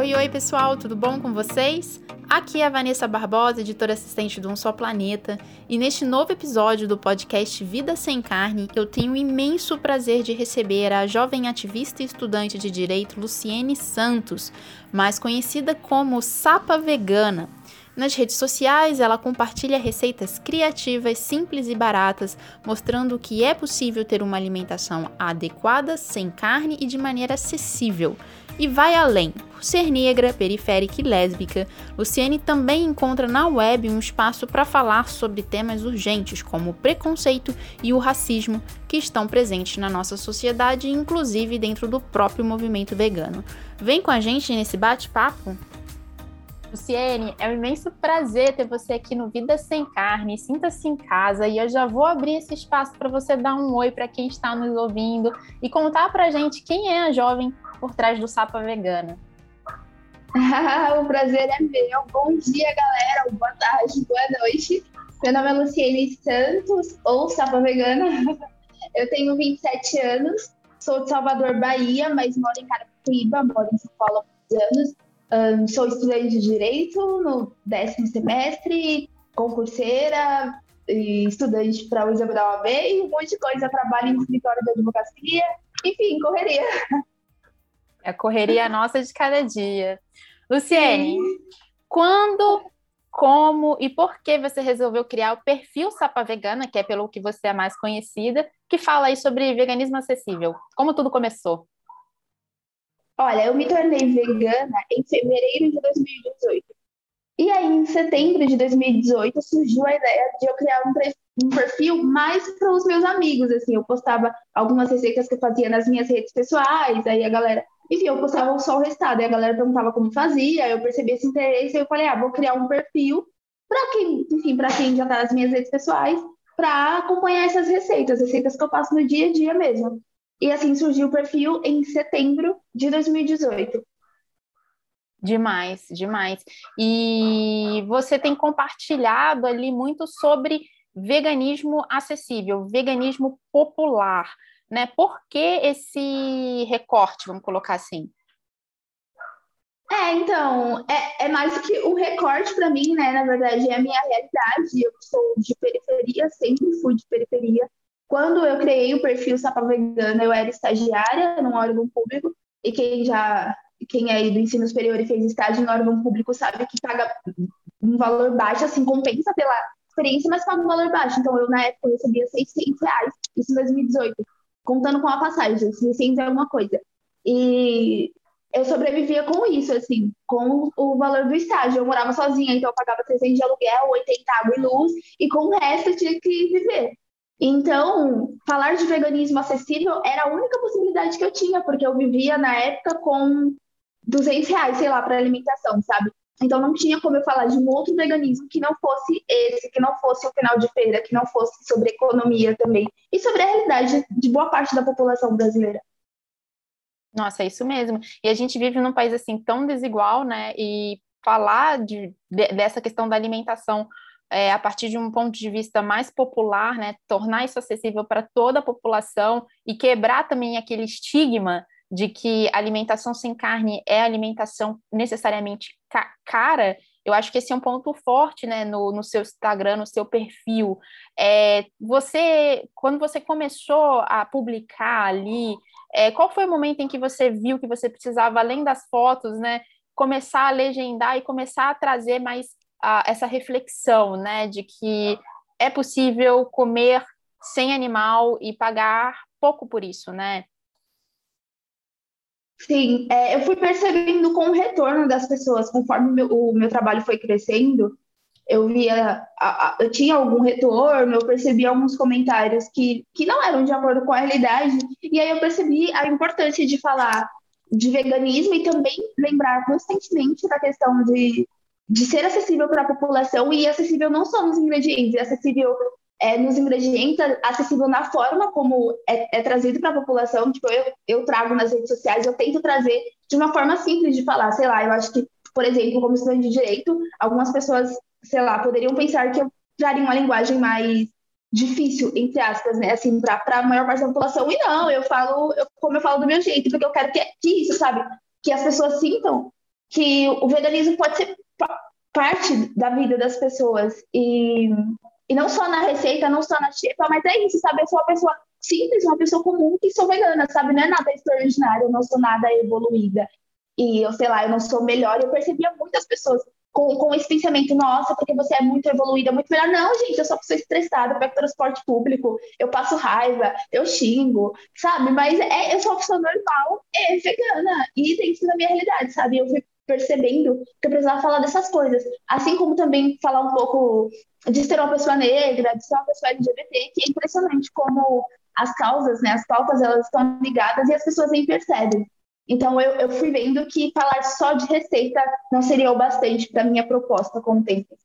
Oi, oi pessoal, tudo bom com vocês? Aqui é a Vanessa Barbosa, editora assistente do Um Só Planeta, e neste novo episódio do podcast Vida Sem Carne, eu tenho o imenso prazer de receber a jovem ativista e estudante de direito Luciene Santos, mais conhecida como Sapa Vegana. Nas redes sociais, ela compartilha receitas criativas, simples e baratas, mostrando que é possível ter uma alimentação adequada, sem carne e de maneira acessível. E vai além. Por ser negra, periférica e lésbica, Luciene também encontra na web um espaço para falar sobre temas urgentes como o preconceito e o racismo que estão presentes na nossa sociedade, inclusive dentro do próprio movimento vegano. Vem com a gente nesse bate-papo? Luciene, é um imenso prazer ter você aqui no Vida Sem Carne. Sinta-se em casa e eu já vou abrir esse espaço para você dar um oi para quem está nos ouvindo e contar para gente quem é a jovem por trás do Sapa Vegana. o prazer é meu. Bom dia, galera. Boa tarde, boa noite. Meu nome é Luciene Santos, ou Sapa Vegana. Eu tenho 27 anos, sou de Salvador, Bahia, mas moro em Carapicuíba, moro em São Paulo há muitos anos. Um, sou estudante de Direito no décimo semestre, concurseira, estudante para o exame da OAB e um monte de coisa. Trabalho em escritório de advocacia, enfim, correria. É a correria nossa de cada dia. Luciene, Sim. quando, como e por que você resolveu criar o perfil Sapa Vegana, que é pelo que você é mais conhecida, que fala aí sobre veganismo acessível? Como tudo começou? Olha, eu me tornei vegana em fevereiro de 2018. E aí, em setembro de 2018, surgiu a ideia de eu criar um, perfil mais para os meus amigos. Assim, eu postava algumas receitas que eu fazia nas minhas redes pessoais, aí a galera. Enfim, eu postava só o restado, e a galera perguntava como fazia, eu percebi esse interesse, e eu falei, ah, vou criar um perfil para quem, enfim, para quem já está nas minhas redes pessoais, para acompanhar essas receitas, receitas que eu faço no dia a dia mesmo. E assim surgiu o perfil em setembro de 2018. Demais, demais. E você tem compartilhado ali muito sobre veganismo acessível, veganismo popular, né? Por que esse recorte, vamos colocar assim? É, então, é, é mais que o recorte para mim, né? Na verdade, é a minha realidade. Eu sou de periferia, sempre fui de periferia. Quando eu criei o perfil Sapa Vegana, eu era estagiária num órgão público, e quem já, quem é do ensino superior e fez estágio em órgão público sabe que paga um valor baixo, assim, compensa pela experiência, mas paga um valor baixo. Então, eu, na época, recebia 600 reais, isso em 2018, contando com a passagem, 600 é alguma coisa. E eu sobrevivia com isso, assim, com o valor do estágio. Eu morava sozinha, então eu pagava 300 de aluguel, 80 água e luz, e com o resto eu tinha que viver. Então, falar de veganismo acessível era a única possibilidade que eu tinha, porque eu vivia na época com 200 reais, sei lá, para alimentação, sabe? Então, não tinha como eu falar de um outro veganismo que não fosse esse, que não fosse o final de feira, que não fosse sobre economia também, e sobre a realidade de boa parte da população brasileira. Nossa, é isso mesmo. E a gente vive num país assim tão desigual, né? E falar de, de dessa questão da alimentação é, a partir de um ponto de vista mais popular, né, tornar isso acessível para toda a população e quebrar também aquele estigma de que alimentação sem carne é alimentação necessariamente ca cara, eu acho que esse é um ponto forte, né, no, no seu Instagram, no seu perfil. É, você, quando você começou a publicar ali, é, qual foi o momento em que você viu que você precisava, além das fotos, né, começar a legendar e começar a trazer mais a, essa reflexão, né, de que é possível comer sem animal e pagar pouco por isso, né? Sim, é, eu fui percebendo com o retorno das pessoas, conforme meu, o meu trabalho foi crescendo, eu via, a, a, eu tinha algum retorno, eu percebi alguns comentários que, que não eram de acordo com a realidade, e aí eu percebi a importância de falar de veganismo e também lembrar constantemente da questão de de ser acessível para a população e acessível não só nos ingredientes, é acessível é, nos ingredientes, acessível na forma como é, é trazido para a população. Tipo, eu, eu trago nas redes sociais, eu tento trazer de uma forma simples de falar. Sei lá, eu acho que, por exemplo, como estudante de direito, algumas pessoas, sei lá, poderiam pensar que eu traria uma linguagem mais difícil, entre aspas, né, assim, para a maior parte da população. E não, eu falo eu, como eu falo do meu jeito, porque eu quero que, que isso, sabe? Que as pessoas sintam que o veganismo pode ser parte da vida das pessoas. E, e não só na receita, não só na xepa, mas é isso, sabe? Eu sou uma pessoa simples, uma pessoa comum que sou vegana, sabe? Não é nada extraordinário, eu não sou nada evoluída. E eu sei lá, eu não sou melhor. Eu percebia muitas pessoas com, com esse pensamento, nossa, porque você é muito evoluída, muito melhor. Não, gente, eu sou pessoa estressada, eu pego transporte público, eu passo raiva, eu xingo, sabe? Mas é, eu sou uma pessoa normal, é vegana, e isso na minha realidade, sabe? Eu fui percebendo que eu precisava falar dessas coisas. Assim como também falar um pouco de ser uma pessoa negra, de ser uma pessoa LGBT, que é impressionante como as causas, né, as pautas, elas estão ligadas e as pessoas nem percebem. Então, eu, eu fui vendo que falar só de receita não seria o bastante para minha proposta com o tempo.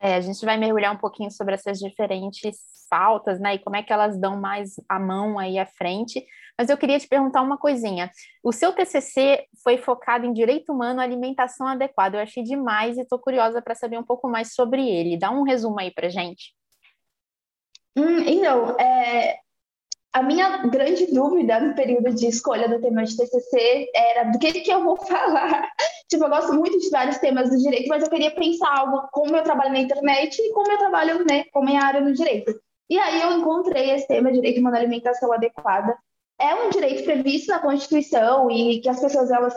É, a gente vai mergulhar um pouquinho sobre essas diferentes faltas, né, e como é que elas dão mais a mão aí à frente. Mas eu queria te perguntar uma coisinha. O seu TCC foi focado em direito humano, alimentação adequada. Eu achei demais e estou curiosa para saber um pouco mais sobre ele. Dá um resumo aí para gente. Hum, então, é, a minha grande dúvida no período de escolha do tema de TCC era do que, que eu vou falar. tipo, eu gosto muito de vários temas do direito, mas eu queria pensar algo como eu trabalho na internet e como eu trabalho, né, como minha área no direito. E aí eu encontrei esse tema, direito a uma alimentação adequada. É um direito previsto na Constituição e que as pessoas, elas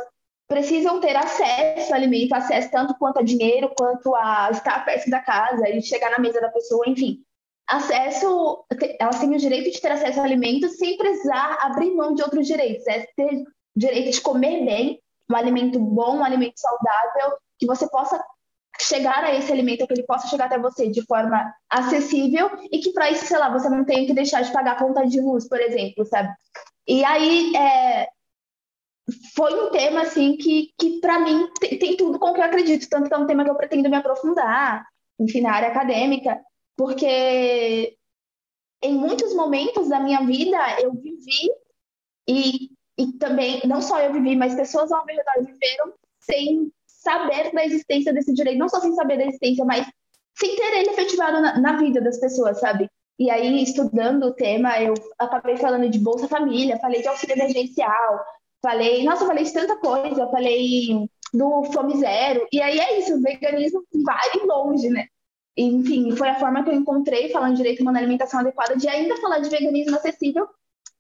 precisam ter acesso ao alimento, acesso tanto quanto a dinheiro, quanto a estar perto da casa e chegar na mesa da pessoa, enfim acesso, elas têm o direito de ter acesso a alimentos sem precisar abrir mão de outros direitos. É ter direito de comer bem, um alimento bom, um alimento saudável, que você possa chegar a esse alimento, que ele possa chegar até você de forma acessível e que para isso, sei lá, você não tenha que deixar de pagar a conta de luz, por exemplo, sabe? E aí, é, foi um tema, assim, que, que para mim tem, tem, tudo com o que eu acredito, tanto que é um tema que eu pretendo me aprofundar, enfim, na área acadêmica, porque em muitos momentos da minha vida eu vivi e, e também, não só eu vivi, mas pessoas ao meu redor viveram sem saber da existência desse direito, não só sem saber da existência, mas sem ter ele efetivado na, na vida das pessoas, sabe? E aí, estudando o tema, eu acabei falando de Bolsa Família, falei de auxílio emergencial, falei, nossa, falei de tanta coisa, falei do Fome Zero, e aí é isso, o veganismo vai longe, né? Enfim, foi a forma que eu encontrei, falando direito a uma alimentação adequada, de ainda falar de veganismo acessível,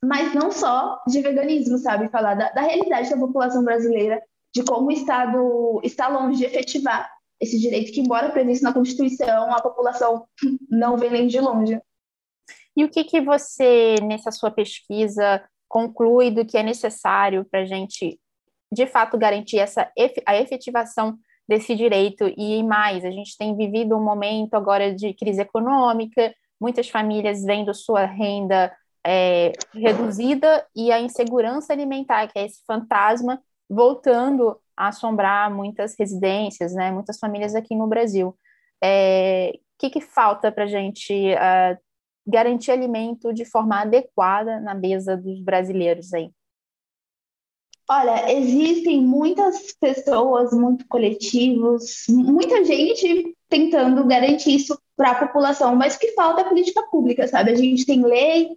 mas não só de veganismo, sabe? Falar da, da realidade da população brasileira, de como o Estado está longe de efetivar esse direito que, embora previsto na Constituição, a população não vê nem de longe. E o que, que você, nessa sua pesquisa, conclui do que é necessário para a gente, de fato, garantir essa, a efetivação desse direito e mais. A gente tem vivido um momento agora de crise econômica, muitas famílias vendo sua renda é, reduzida e a insegurança alimentar, que é esse fantasma voltando a assombrar muitas residências, né, muitas famílias aqui no Brasil. O é, que, que falta para a gente uh, garantir alimento de forma adequada na mesa dos brasileiros aí? Olha, existem muitas pessoas, muitos coletivos, muita gente tentando garantir isso para a população, mas o que falta é política pública, sabe? A gente tem lei,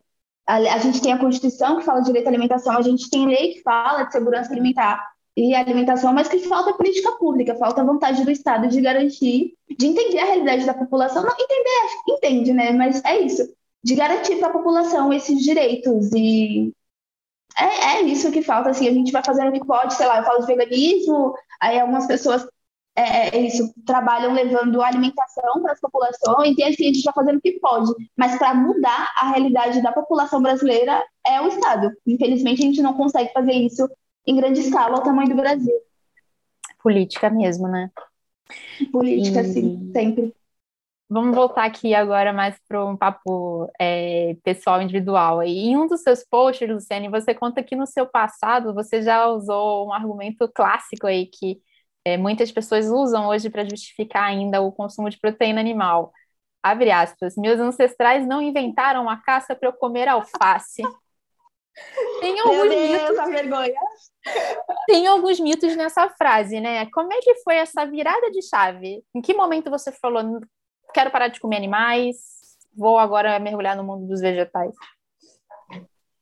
a, a, gente tem a Constituição que fala de direito à alimentação, a gente tem lei que fala de segurança alimentar e alimentação, mas que falta é política pública, falta vontade do Estado de garantir, de entender a realidade da população, não entender, entende, né? Mas é isso, de garantir para a população esses direitos e é, é isso que falta, assim, a gente vai fazendo o que pode, sei lá, eu falo de veganismo, aí algumas pessoas é, é isso, trabalham levando alimentação para as populações, e assim, a gente vai fazendo o que pode. Mas para mudar a realidade da população brasileira é o Estado. Infelizmente, a gente não consegue fazer isso em grande escala ao tamanho do Brasil. Política mesmo, né? Política, e... sim, sempre. Vamos voltar aqui agora mais para um papo é, pessoal individual. E em um dos seus posts, Luciane, você conta que no seu passado você já usou um argumento clássico aí que é, muitas pessoas usam hoje para justificar ainda o consumo de proteína animal. Abre aspas, meus ancestrais não inventaram a caça para eu comer alface. Tem alguns Deus, mitos. vergonha. Tem alguns mitos nessa frase, né? Como é que foi essa virada de chave? Em que momento você falou, quero parar de comer animais, vou agora mergulhar no mundo dos vegetais?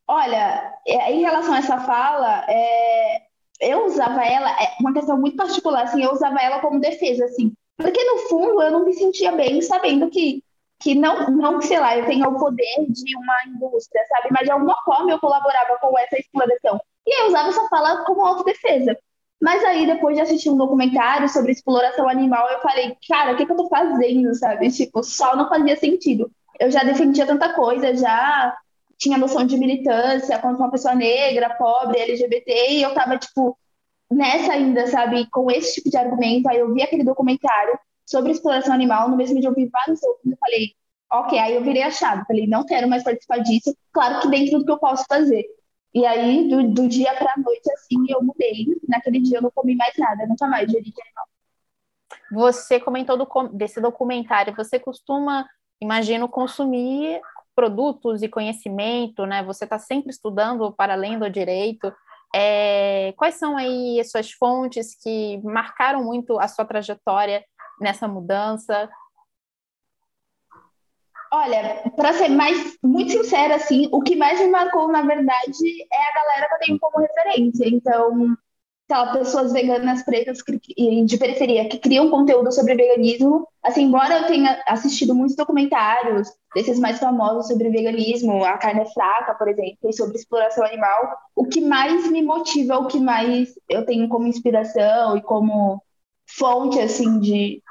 Olha, é, em relação a essa fala, é, eu usava ela, é uma questão muito particular, assim, eu usava ela como defesa, assim. Porque no fundo eu não me sentia bem sabendo que, que não, não, sei lá, eu tenho o poder de uma indústria, sabe? Mas de alguma forma eu colaborava com essa exploração. E eu usava essa fala como autodefesa. Mas aí, depois de assistir um documentário sobre exploração animal, eu falei, cara, o que, que eu tô fazendo, sabe? Tipo, só não fazia sentido. Eu já defendia tanta coisa, já tinha noção de militância contra uma pessoa negra, pobre, LGBT, e eu tava, tipo, nessa ainda, sabe, com esse tipo de argumento. Aí eu vi aquele documentário sobre exploração animal, no mesmo dia eu vi vários outros, eu falei, ok, aí eu virei a chave, falei, não quero mais participar disso, claro que dentro do que eu posso fazer. E aí, do, do dia para a noite, assim, eu mudei. Naquele dia eu não comi mais nada, nunca mais de origem animal. Você comentou do, desse documentário, você costuma, imagino, consumir produtos e conhecimento, né? Você está sempre estudando para além do direito. É, quais são aí as suas fontes que marcaram muito a sua trajetória nessa mudança? Olha, para ser mais muito sincera, assim, o que mais me marcou, na verdade, é a galera que eu tenho como referência. Então, lá, pessoas veganas pretas de periferia que criam conteúdo sobre veganismo. Assim, embora eu tenha assistido muitos documentários desses mais famosos sobre veganismo, a carne é fraca, por exemplo, e sobre exploração animal, o que mais me motiva, o que mais eu tenho como inspiração e como fonte, assim, de,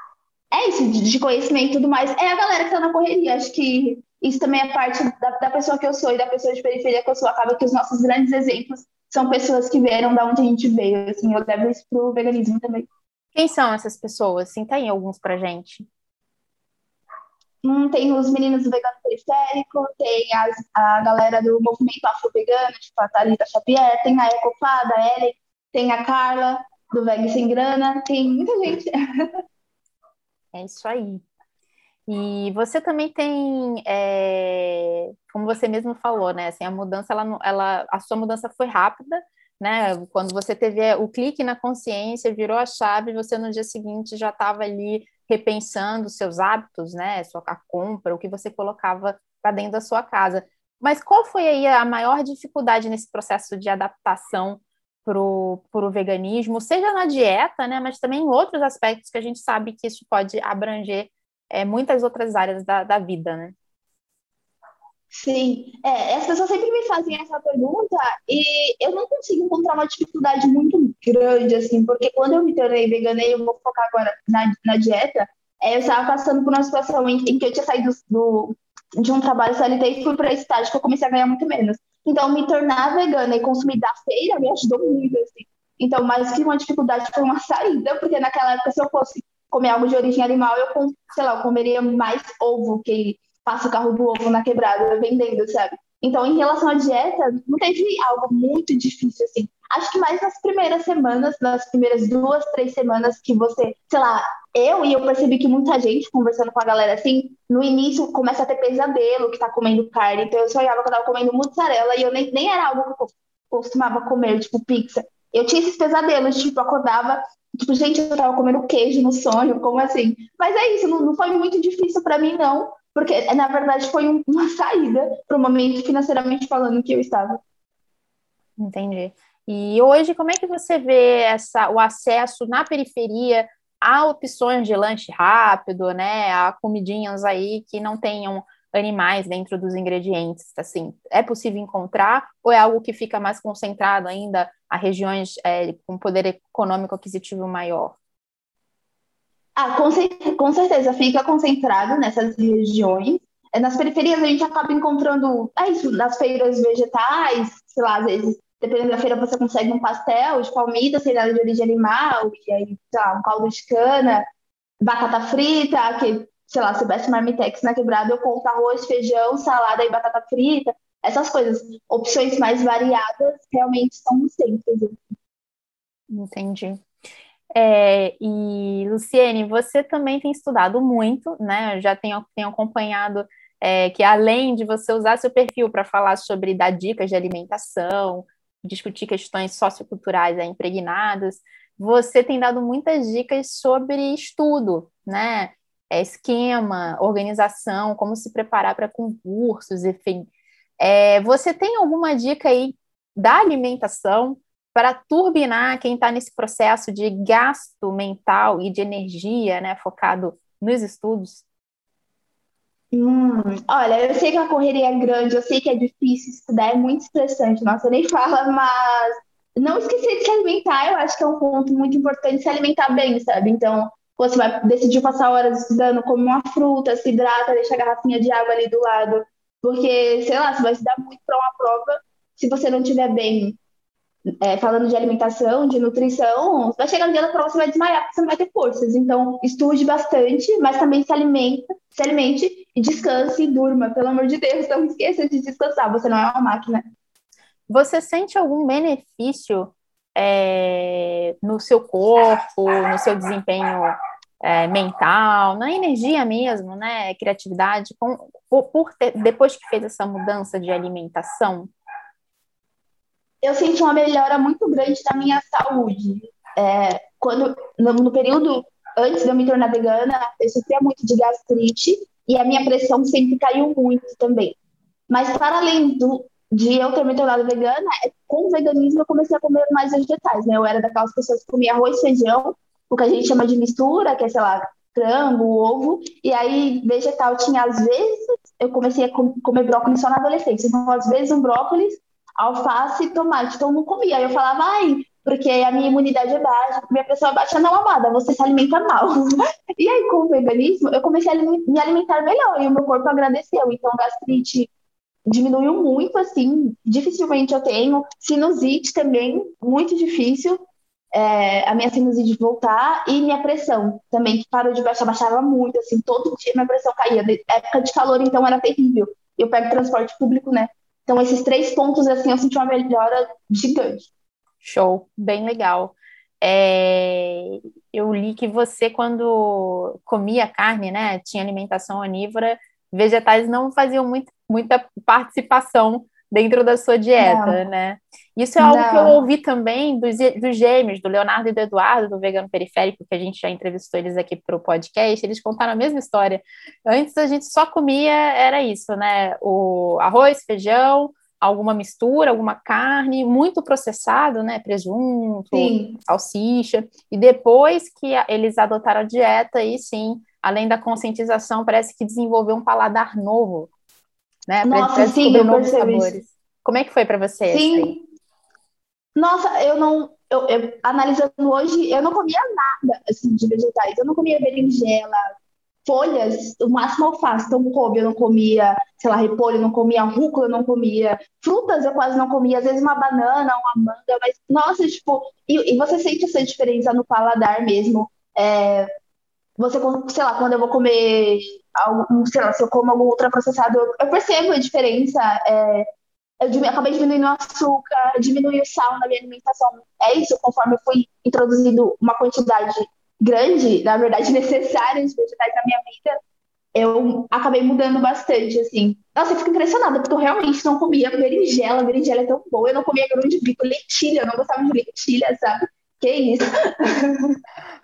é isso, de conhecimento e tudo mais, é a galera que tá na correria. Acho que isso também é parte da, da, pessoa que eu sou e da pessoa de periferia que eu sou. Acaba que os nossos grandes exemplos são pessoas que vieram da onde a gente veio. Assim, eu levo isso pro veganismo também. Quem são essas pessoas? Sim, tem alguns pra gente. Hum, tem os meninos do vegano periférico, tem as, a galera do movimento afro-vegano, tipo a Thalita Xavier, tem a Ecofada, a Ellen, tem a Carla, do Veg Sem Grana, tem muita gente. É isso aí. E você também tem, é, como você mesmo falou, né? Assim, a mudança, ela, ela, a sua mudança foi rápida, né? Quando você teve o clique na consciência, virou a chave, você no dia seguinte já estava ali repensando seus hábitos, né? Sua compra, o que você colocava para dentro da sua casa. Mas qual foi aí a maior dificuldade nesse processo de adaptação para o veganismo, seja na dieta, né, mas também em outros aspectos que a gente sabe que isso pode abranger é, muitas outras áreas da, da vida, né? Sim, é, as pessoas sempre me fazem essa pergunta e eu não consigo encontrar uma dificuldade muito grande, assim, porque quando eu me tornei vegana e eu vou focar agora na, na dieta, é, eu estava passando por uma situação em, em que eu tinha saído do, de um trabalho CLT e fui para esse estágio que eu comecei a ganhar muito menos. Então, me tornar vegana e consumir da feira me ajudou muito, assim. Então, mais que uma dificuldade, foi uma saída, porque naquela época, se eu fosse comer algo de origem animal, eu, sei lá, eu comeria mais ovo, que passa o carro do ovo na quebrada, vendendo, sabe? Então, em relação à dieta, não teve algo muito difícil, assim. Acho que mais nas primeiras semanas, nas primeiras duas, três semanas que você, sei lá, eu e eu percebi que muita gente, conversando com a galera assim, no início começa a ter pesadelo que tá comendo carne. Então eu sonhava que eu tava comendo mussarela e eu nem, nem era algo que eu costumava comer, tipo pizza. Eu tinha esses pesadelos, tipo, acordava, tipo, gente, eu tava comendo queijo no sonho, como assim? Mas é isso, não, não foi muito difícil para mim, não, porque na verdade foi um, uma saída pro momento financeiramente falando que eu estava. Entendi. E hoje, como é que você vê essa, o acesso na periferia há opções de lanche rápido, né? Há comidinhas aí que não tenham animais dentro dos ingredientes, assim, é possível encontrar ou é algo que fica mais concentrado ainda a regiões é, com poder econômico aquisitivo maior? Ah, com, com certeza fica concentrado nessas regiões. É, nas periferias a gente acaba encontrando, é isso, nas feiras vegetais, sei lá, às vezes dependendo da feira, você consegue um pastel de palmito sem nada de origem animal, e aí, sei lá, um caldo de cana, batata frita, que, sei lá, se tivesse marmitex na quebrada, eu compro arroz, feijão, salada e batata frita, essas coisas. Opções mais variadas realmente estão no centro. Entendi. É, e, Luciene, você também tem estudado muito, né? Eu já tenho, tenho acompanhado é, que além de você usar seu perfil para falar sobre dar dicas de alimentação, discutir questões socioculturais é, impregnadas, você tem dado muitas dicas sobre estudo, né? É, esquema, organização, como se preparar para concursos, enfim. É, você tem alguma dica aí da alimentação para turbinar quem está nesse processo de gasto mental e de energia, né, focado nos estudos? Hum, olha, eu sei que a correria é grande, eu sei que é difícil estudar, é muito estressante, nossa, nem fala, mas não esquecer de se alimentar, eu acho que é um ponto muito importante se alimentar bem, sabe? Então, você vai decidir passar horas estudando, come uma fruta, se hidrata, deixa a garrafinha de água ali do lado, porque, sei lá, você vai estudar muito para uma prova se você não estiver bem é, falando de alimentação, de nutrição, vai chegar no dia da prova, você vai desmaiar, porque você não vai ter forças. Então, estude bastante, mas também se alimenta, se alimente e descanse e durma. Pelo amor de Deus, não esqueça de descansar, você não é uma máquina. Você sente algum benefício é, no seu corpo, no seu desempenho é, mental, na energia mesmo, né? Criatividade, com, por, por ter, depois que fez essa mudança de alimentação? Eu senti uma melhora muito grande na minha saúde. É, quando no, no, período antes de eu me tornar vegana, eu sofria muito de gastrite e a minha pressão sempre caiu muito também. Mas para além do, de eu ter me tornado vegana, é, com o veganismo eu comecei a comer mais vegetais, né? Eu era daquelas pessoas que comia arroz, feijão, o que a gente chama de mistura, que é, sei lá, frango, ovo, e aí vegetal tinha às vezes, eu comecei a comer brócolis só na adolescência, então às vezes um brócolis alface e tomate. Então não comia. Aí eu falava, ai, porque a minha imunidade é baixa, minha pressão é baixa. Não, amada, você se alimenta mal. e aí, com o veganismo, eu comecei a me alimentar melhor e o meu corpo agradeceu. Então, gastrite diminuiu muito, assim, dificilmente eu tenho. Sinusite também, muito difícil. É, a minha sinusite voltar e minha pressão também, que parou de baixar, baixava muito, assim, todo dia minha pressão caía. Época de calor, então, era terrível. Eu pego transporte público, né? Então, esses três pontos, assim, eu senti uma melhora gigante. Show, bem legal. É, eu li que você, quando comia carne, né, tinha alimentação onívora, vegetais não faziam muito, muita participação dentro da sua dieta, não. né? Isso é algo não. que eu ouvi também dos, dos gêmeos, do Leonardo e do Eduardo, do Vegano Periférico, que a gente já entrevistou eles aqui para o podcast, eles contaram a mesma história. Antes a gente só comia, era isso, né? O arroz, feijão, alguma mistura, alguma carne, muito processado, né? Presunto, sim. salsicha. E depois que eles adotaram a dieta, aí sim, além da conscientização, parece que desenvolveu um paladar novo, né? Nossa, sim, eu novos sabores. Isso. Como é que foi para você? Sim. Nossa, eu não. Eu, eu, analisando hoje, eu não comia nada assim, de vegetais. Eu não comia berinjela, folhas, o máximo alface. Então, couve eu não comia, sei lá, repolho eu não comia, rúcula eu não comia, frutas eu quase não comia, às vezes uma banana, uma manga, mas, nossa, tipo, e, e você sente essa diferença no paladar mesmo. É, você, sei lá, quando eu vou comer, algum, sei lá, se eu como algum ultraprocessado, eu, percebo a diferença. É, eu acabei diminuindo o açúcar, diminui o sal na minha alimentação. É isso, conforme eu fui introduzindo uma quantidade grande, na verdade necessária de vegetais na minha vida, eu acabei mudando bastante, assim. Nossa, eu fico impressionada, porque eu realmente não comia berinjela, berinjela é tão boa, eu não comia grão de bico, lentilha, eu não gostava de lentilha, sabe? Que isso?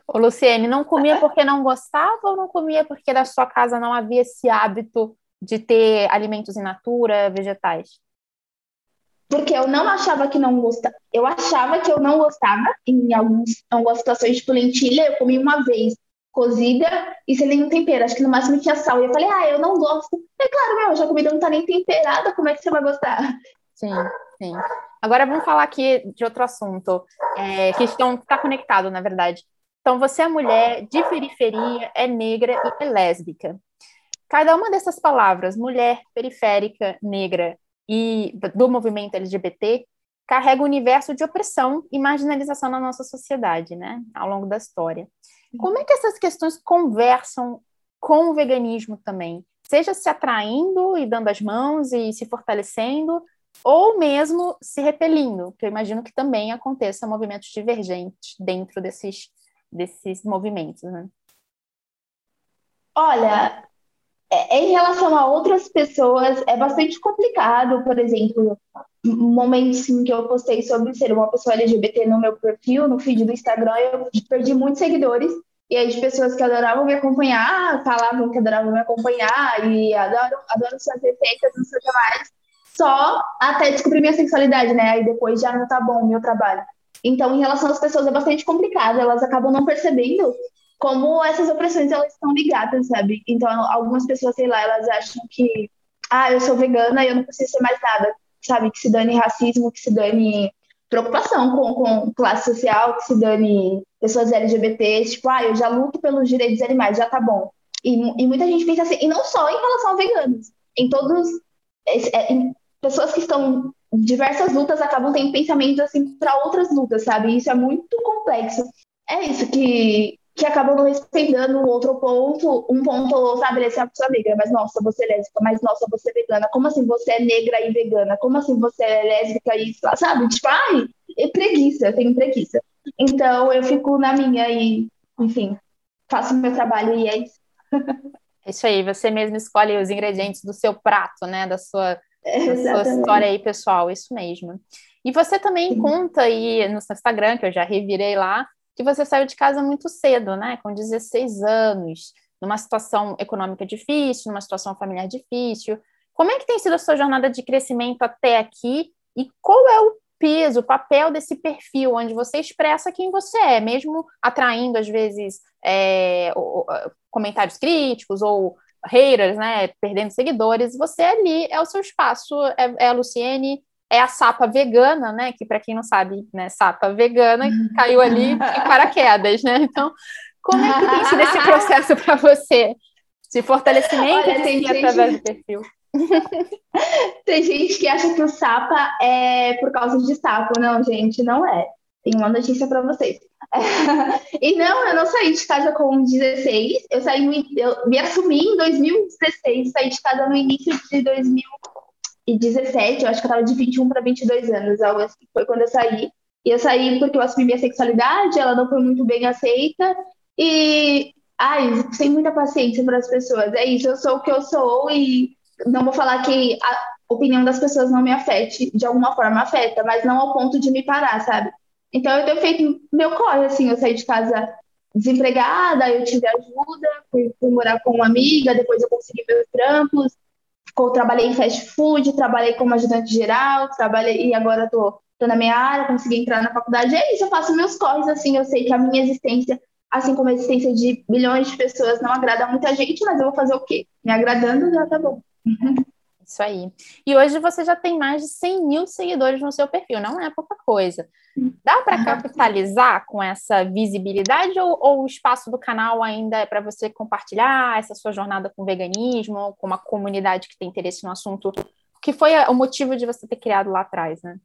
Ô, Luciene, não comia porque não gostava ou não comia porque na sua casa não havia esse hábito de ter alimentos in natura, vegetais? porque eu não achava que não gostava. Eu achava que eu não gostava em alguns, algumas situações, tipo lentilha, eu comi uma vez cozida e sem nenhum tempero. Acho que no máximo tinha sal. E eu falei, ah, eu não gosto. É claro, meu, já a comida não tá nem temperada, como é que você vai gostar? Sim, sim. Agora vamos falar aqui de outro assunto, é, que está conectado, na verdade. Então, você é mulher, de periferia, é negra e é lésbica. Cada uma dessas palavras, mulher, periférica, negra e do movimento LGBT carrega o um universo de opressão e marginalização na nossa sociedade, né, ao longo da história. Como é que essas questões conversam com o veganismo também? Seja se atraindo e dando as mãos e se fortalecendo, ou mesmo se repelindo, que eu imagino que também aconteça movimentos divergentes dentro desses, desses movimentos, né? Olha, é, em relação a outras pessoas, é bastante complicado, por exemplo, momentos em que eu postei sobre ser uma pessoa LGBT no meu perfil, no feed do Instagram, eu perdi muitos seguidores, e aí de pessoas que adoravam me acompanhar, falavam que adoravam me acompanhar, e adoram, adoram suas receitas, não sei o que mais, só até descobrir minha sexualidade, né? Aí depois já não tá bom meu trabalho. Então, em relação às pessoas, é bastante complicado. Elas acabam não percebendo como essas opressões elas estão ligadas, sabe? Então, algumas pessoas, sei lá, elas acham que, ah, eu sou vegana e eu não preciso ser mais nada, sabe? Que se dane racismo, que se dane preocupação com, com classe social, que se dane pessoas LGBTs, tipo, ah, eu já luto pelos direitos animais, já tá bom. E, e muita gente pensa assim, e não só em relação a veganos, em todos, é, em pessoas que estão diversas lutas acabam tendo pensamentos assim para outras lutas, sabe? Isso é muito complexo. É isso que que acabam não respeitando um outro ponto, um ponto, sabe, ele é a pessoa negra, mas nossa, você é lésbica, mas nossa, você é vegana, como assim você é negra e vegana? Como assim você é lésbica e, sabe? Tipo, ai, é preguiça, eu tenho preguiça. Então eu fico na minha e, enfim, faço meu trabalho e é isso. É isso aí, você mesmo escolhe os ingredientes do seu prato, né, da sua, é, sua história aí pessoal, isso mesmo. E você também Sim. conta aí no seu Instagram, que eu já revirei lá, que você saiu de casa muito cedo, né? Com 16 anos, numa situação econômica difícil, numa situação familiar difícil. Como é que tem sido a sua jornada de crescimento até aqui e qual é o peso, o papel desse perfil, onde você expressa quem você é, mesmo atraindo, às vezes, é, comentários críticos ou haters, né, perdendo seguidores, você ali é o seu espaço, é, é a Luciene é a sapa vegana, né? Que para quem não sabe, né, sapa vegana que caiu ali em paraquedas, né? Então, como é que tem sido esse processo para você de fortalecimento Olha, de si através do perfil? tem gente que acha que o sapa é por causa de sapo, não, gente, não é. Tem uma notícia para vocês. e não, eu não saí de casa com 16, eu saí, eu me assumi em 2016, saí de casa no início de 2000 e 17, eu acho que eu tava de 21 para 22 anos, assim, foi quando eu saí. E eu saí porque eu assumi minha sexualidade, ela não foi muito bem aceita, e, ai, sem muita paciência para as pessoas. É isso, eu sou o que eu sou e não vou falar que a opinião das pessoas não me afete, de alguma forma afeta, mas não ao ponto de me parar, sabe? Então eu tenho feito meu corre, assim, eu saí de casa desempregada, eu tive ajuda, fui, fui morar com uma amiga, depois eu consegui meus trampos, trabalhei em fast food, trabalhei como ajudante geral, trabalhei e agora estou na minha área, consegui entrar na faculdade. É isso, eu faço meus corres assim, eu sei que a minha existência, assim como a existência de milhões de pessoas, não agrada a muita gente, mas eu vou fazer o quê? Me agradando já tá bom. Isso aí. E hoje você já tem mais de 100 mil seguidores no seu perfil, não é pouca coisa. Dá para capitalizar com essa visibilidade ou, ou, o espaço do canal ainda é para você compartilhar essa sua jornada com o veganismo, com uma comunidade que tem interesse no assunto? que foi o motivo de você ter criado lá atrás, né?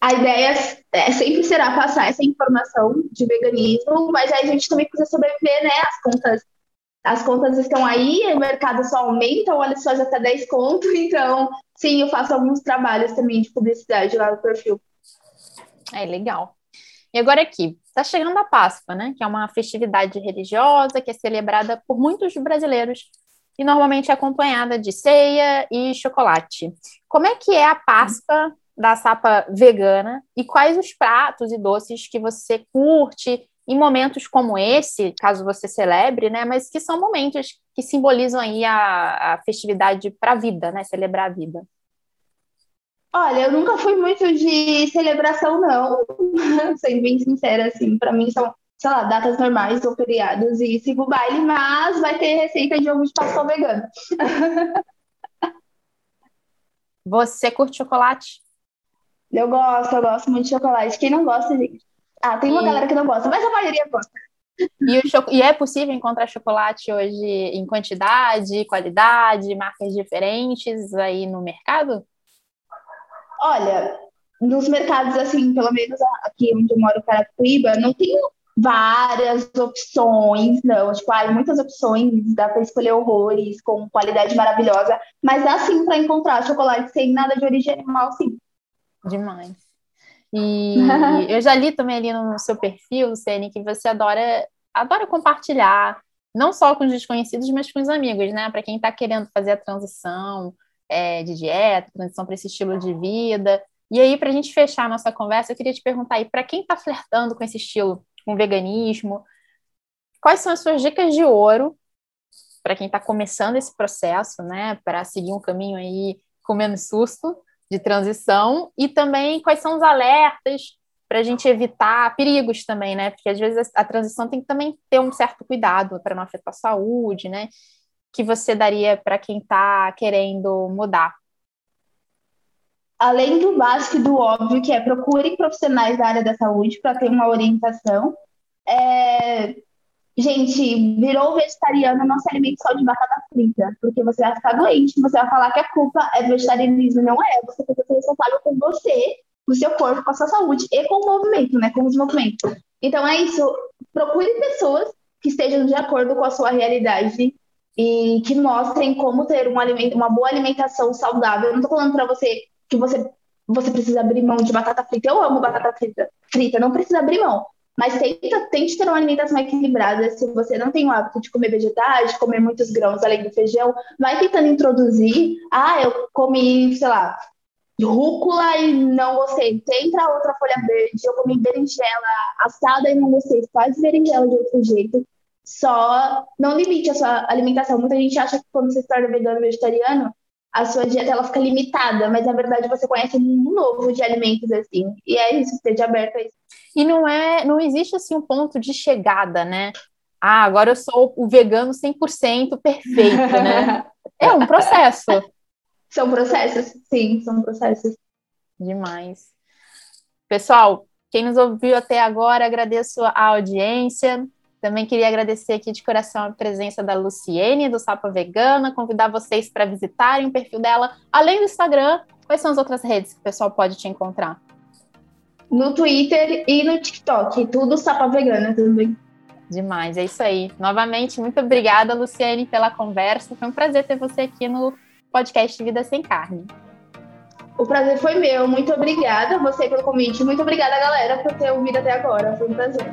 A ideia é, sempre será passar essa informação de veganismo, mas aí a gente também precisa sobreviver, né? As contas as contas estão aí, o mercado só aumenta, o óleo só já está 10 conto, então sim, eu faço alguns trabalhos também de publicidade lá no perfil. É legal. E agora aqui, está chegando a Páscoa, né? Que é uma festividade religiosa que é celebrada por muitos brasileiros e normalmente é acompanhada de ceia e chocolate. Como é que é a Páscoa da sapa vegana e quais os pratos e doces que você curte em momentos como esse, caso você celebre, né? Mas que são momentos que simbolizam aí a, a festividade para a vida, né? Celebrar a vida. Olha, eu nunca fui muito de celebração, não. Sendo bem sincera, assim, para mim são, sei lá, datas normais ou feriados e sigo baile, mas vai ter receita de ovo de pastel vegano. Você curte chocolate? Eu gosto, eu gosto muito de chocolate. Quem não gosta, gente? Ah, tem uma e... galera que não gosta, mas a maioria gosta. E, cho... e, é possível encontrar chocolate hoje em quantidade, qualidade, marcas diferentes aí no mercado? Olha, nos mercados, assim, pelo menos aqui onde eu moro, Carapicuíba, não tem várias opções, não. Tipo, há muitas opções, dá para escolher horrores com qualidade maravilhosa, mas dá sim para encontrar chocolate sem nada de origem animal, sim. Demais. E eu já li também ali no seu perfil, Ceni, que você adora, adora compartilhar, não só com os desconhecidos, mas com os amigos, né? Para quem está querendo fazer a transição é, de dieta, transição para esse estilo de vida. E aí, para a gente fechar a nossa conversa, eu queria te perguntar aí, para quem está flertando com esse estilo, com veganismo, quais são as suas dicas de ouro para quem está começando esse processo, né? Para seguir um caminho aí com menos susto? De transição e também quais são os alertas para a gente evitar perigos também, né? Porque às vezes a, a transição tem que também ter um certo cuidado para não afetar a saúde, né? Que você daria para quem está querendo mudar? Além do básico e do óbvio, que é procurem profissionais da área da saúde para ter uma orientação. É... Gente, virou vegetariano, não se alimente só de batata frita, porque você vai ficar doente, você vai falar que a culpa é do vegetarianismo, não é. Você tem que ser responsável com você com o seu corpo, com a sua saúde e com o movimento, né? Com os movimentos. Então é isso. Procure pessoas que estejam de acordo com a sua realidade e que mostrem como ter um alimento, uma boa alimentação saudável. Eu não tô falando para você que você você precisa abrir mão de batata frita. Eu amo batata frita, frita, não precisa abrir mão. Mas tenta, tente ter uma alimentação equilibrada. Se você não tem o hábito de comer vegetais, de comer muitos grãos além do feijão, vai tentando introduzir. Ah, eu comi, sei lá, rúcula e não gostei. Tenta outra folha verde. Eu comi berinjela assada e não gostei. Faz berinjela de outro jeito. Só não limite a sua alimentação. Muita gente acha que quando você se torna vegano vegetariano, a sua dieta ela fica limitada, mas na verdade você conhece um mundo novo de alimentos assim. E é isso, esteja aberto a isso. E não é, não existe assim um ponto de chegada, né? Ah, agora eu sou o vegano 100% perfeito, né? é um processo. São processos, sim, são processos. Demais. Pessoal, quem nos ouviu até agora, agradeço a audiência. Também queria agradecer aqui de coração a presença da Luciene, do Sapa Vegana, convidar vocês para visitarem o perfil dela, além do Instagram. Quais são as outras redes que o pessoal pode te encontrar? No Twitter e no TikTok, tudo Sapa Vegana também. Demais, é isso aí. Novamente, muito obrigada, Luciene, pela conversa. Foi um prazer ter você aqui no podcast Vida Sem Carne. O prazer foi meu. Muito obrigada a você pelo convite. Muito obrigada, galera, por ter ouvido até agora. Foi um prazer.